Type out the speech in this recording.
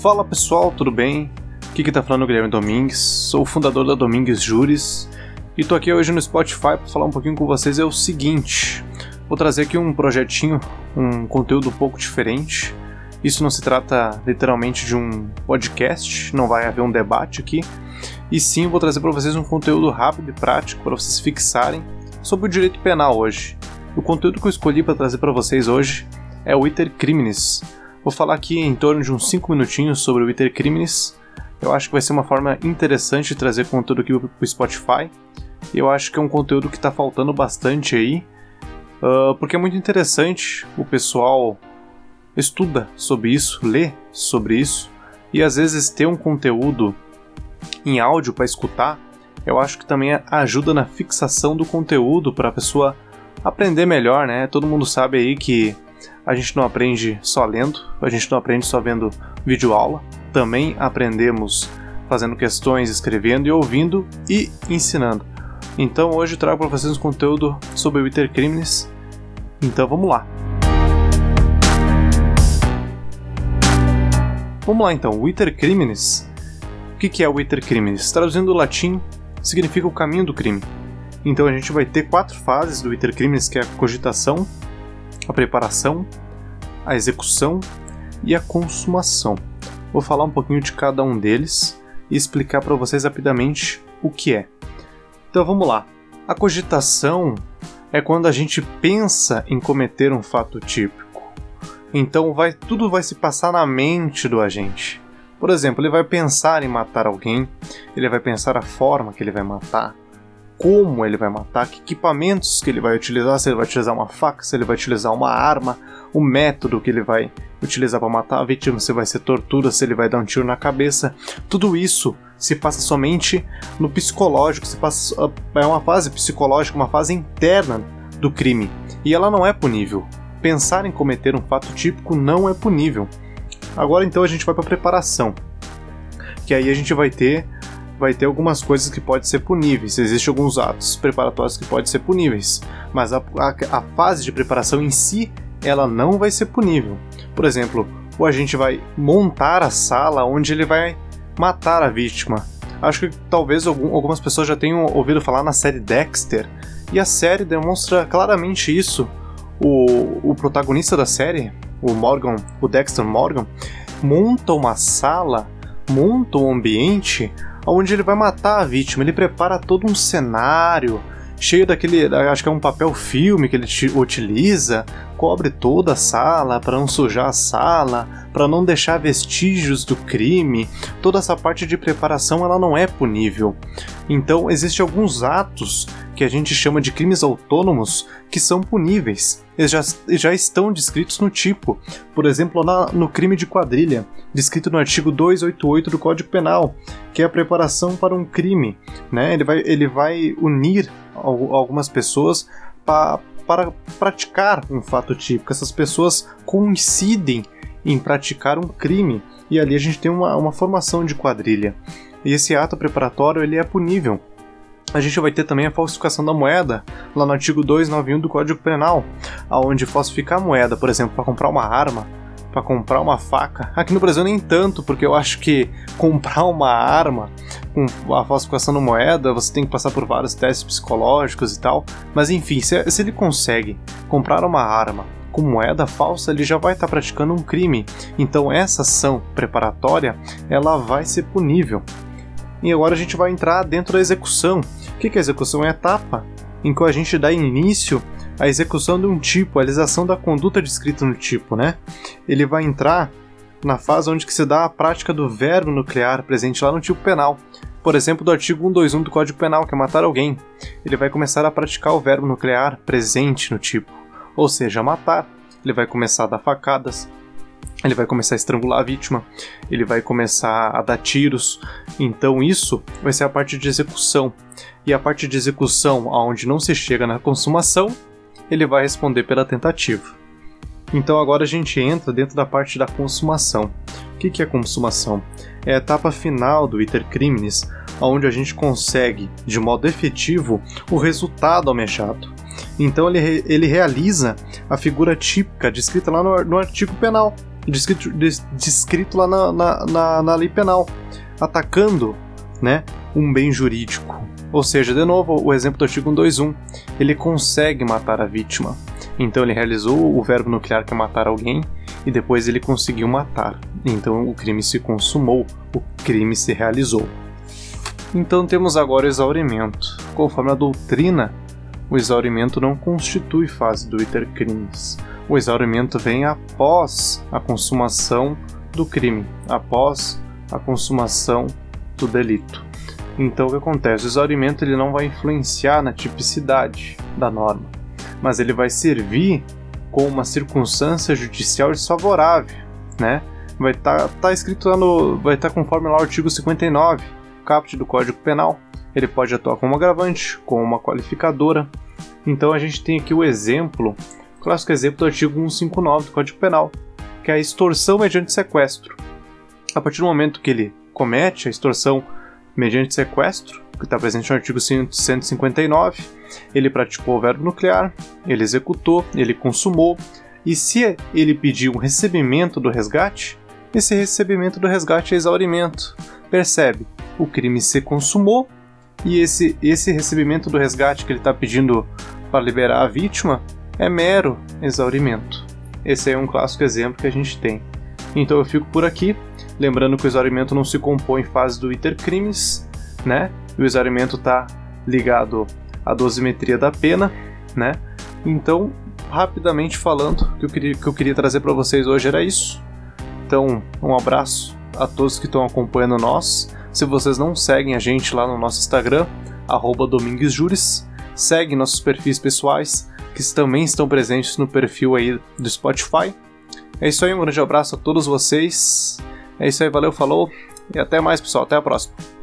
Fala pessoal, tudo bem? Aqui que tá falando é o Guilherme Domingues, sou o fundador da Domingues Juris e tô aqui hoje no Spotify para falar um pouquinho com vocês. É o seguinte, vou trazer aqui um projetinho, um conteúdo um pouco diferente. Isso não se trata literalmente de um podcast, não vai haver um debate aqui, e sim vou trazer para vocês um conteúdo rápido e prático para vocês fixarem sobre o direito penal hoje. O conteúdo que eu escolhi para trazer para vocês hoje é o Iter Criminis Vou falar aqui em torno de uns 5 minutinhos sobre o Iter Criminis. Eu acho que vai ser uma forma interessante de trazer conteúdo aqui pro Spotify. Eu acho que é um conteúdo que está faltando bastante aí, uh, porque é muito interessante o pessoal estuda sobre isso, lê sobre isso, e às vezes ter um conteúdo em áudio para escutar, eu acho que também ajuda na fixação do conteúdo para a pessoa aprender melhor, né? Todo mundo sabe aí que a gente não aprende só lendo, a gente não aprende só vendo vídeo aula, também aprendemos fazendo questões, escrevendo e ouvindo e ensinando. Então hoje trago para vocês um conteúdo sobre o Iter Crimes. Então vamos lá. Vamos lá então, o Iter Crimes. O que é o Iter Crimes? Traduzindo do latim, significa o caminho do crime. Então a gente vai ter quatro fases do Iter Crimes, que é a cogitação, a preparação, a execução e a consumação. Vou falar um pouquinho de cada um deles e explicar para vocês rapidamente o que é. Então vamos lá. A cogitação é quando a gente pensa em cometer um fato típico. Então vai tudo vai se passar na mente do agente. Por exemplo, ele vai pensar em matar alguém, ele vai pensar a forma que ele vai matar, como ele vai matar, que equipamentos que ele vai utilizar, se ele vai utilizar uma faca, se ele vai utilizar uma arma, o método que ele vai utilizar para matar a vítima, se vai ser tortura, se ele vai dar um tiro na cabeça. Tudo isso se passa somente no psicológico, se passa, é uma fase psicológica, uma fase interna do crime. E ela não é punível. Pensar em cometer um fato típico não é punível. Agora então a gente vai para preparação. Que aí a gente vai ter vai ter algumas coisas que podem ser puníveis. Existem alguns atos preparatórios que podem ser puníveis, mas a, a, a fase de preparação em si ela não vai ser punível. Por exemplo, o agente vai montar a sala onde ele vai matar a vítima. Acho que talvez algum, algumas pessoas já tenham ouvido falar na série Dexter, e a série demonstra claramente isso. O, o protagonista da série, o Morgan, o Dexter Morgan, monta uma sala, monta um ambiente onde ele vai matar a vítima. Ele prepara todo um cenário cheio daquele, acho que é um papel filme que ele utiliza, cobre toda a sala para não sujar a sala, para não deixar vestígios do crime. Toda essa parte de preparação ela não é punível. Então existem alguns atos que a gente chama de crimes autônomos que são puníveis. Eles já, já estão descritos no tipo. Por exemplo, na, no crime de quadrilha, descrito no artigo 288 do Código Penal, que é a preparação para um crime. Né? Ele, vai, ele vai unir algumas pessoas pa, para praticar um fato típico. Essas pessoas coincidem em praticar um crime. E ali a gente tem uma, uma formação de quadrilha. E esse ato preparatório ele é punível a gente vai ter também a falsificação da moeda, lá no artigo 291 do Código Penal, aonde falsificar a moeda, por exemplo, para comprar uma arma, para comprar uma faca. Aqui no Brasil nem tanto, porque eu acho que comprar uma arma com a falsificação da moeda, você tem que passar por vários testes psicológicos e tal. Mas enfim, se, se ele consegue comprar uma arma com moeda falsa, ele já vai estar tá praticando um crime. Então essa ação preparatória, ela vai ser punível. E agora a gente vai entrar dentro da execução. O que é execução? É a etapa em que a gente dá início à execução de um tipo, a realização da conduta descrita no tipo, né? Ele vai entrar na fase onde que se dá a prática do verbo nuclear presente lá no tipo penal. Por exemplo, do artigo 121 do Código Penal, que é matar alguém. Ele vai começar a praticar o verbo nuclear presente no tipo, ou seja, matar. Ele vai começar a dar facadas, ele vai começar a estrangular a vítima, ele vai começar a dar tiros. Então isso vai ser a parte de execução. E a parte de execução, aonde não se chega na consumação, ele vai responder pela tentativa. Então agora a gente entra dentro da parte da consumação. O que é consumação? É a etapa final do iter criminis, onde a gente consegue, de modo efetivo, o resultado almejado. Então ele, ele realiza a figura típica descrita lá no, no artigo penal, descrito, descrito lá na, na, na, na lei penal, atacando né, um bem jurídico. Ou seja, de novo, o exemplo do artigo 121, ele consegue matar a vítima. Então ele realizou o verbo nuclear que é matar alguém e depois ele conseguiu matar. Então o crime se consumou, o crime se realizou. Então temos agora o exaurimento. Conforme a doutrina, o exaurimento não constitui fase do iter crimes. O exaurimento vem após a consumação do crime, após a consumação do delito. Então o que acontece? O exaurimento ele não vai influenciar na tipicidade da norma, mas ele vai servir como uma circunstância judicial desfavorável, né? Vai estar tá, tá escrito lá no, vai estar tá conforme lá o artigo 59, caput do Código Penal. Ele pode atuar como agravante, como uma qualificadora. Então a gente tem aqui o exemplo, clássico exemplo do artigo 159 do Código Penal, que é a extorsão mediante sequestro. A partir do momento que ele comete a extorsão mediante sequestro, que está presente no artigo 159, ele praticou o verbo nuclear, ele executou, ele consumou, e se ele pediu um recebimento do resgate, esse recebimento do resgate é exaurimento. Percebe? O crime se consumou e esse, esse recebimento do resgate que ele está pedindo para liberar a vítima é mero exaurimento. Esse é um clássico exemplo que a gente tem. Então eu fico por aqui. Lembrando que o exaurimento não se compõe em fase do iter crimes, né? O exaurimento está ligado à dosimetria da pena, né? Então, rapidamente falando, o que eu queria, que eu queria trazer para vocês hoje era isso. Então, um abraço a todos que estão acompanhando nós. Se vocês não seguem a gente lá no nosso Instagram, @dominguesjures, segue nossos perfis pessoais, que também estão presentes no perfil aí do Spotify. É isso aí, um grande abraço a todos vocês. É isso aí, valeu, falou e até mais, pessoal. Até a próxima.